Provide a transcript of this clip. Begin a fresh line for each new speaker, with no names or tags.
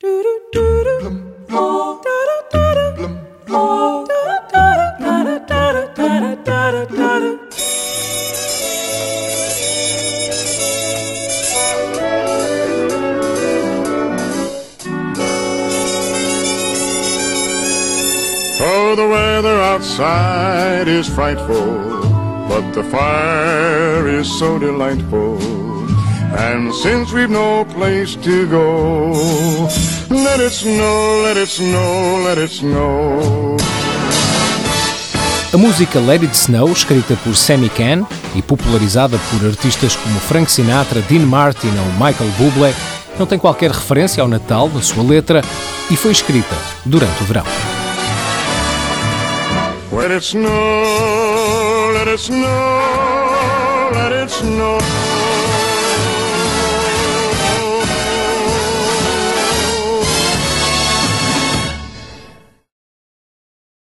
Oh, the weather outside is frightful, but the fire is so delightful. And since we've no place to go, let it snow, let it snow, let it snow.
A música Let It Snow, escrita por Sammy Cahn e popularizada por artistas como Frank Sinatra, Dean Martin ou Michael Bublé, não tem qualquer referência ao Natal na sua letra e foi escrita durante o verão.
Let it snow, let it snow, let it snow.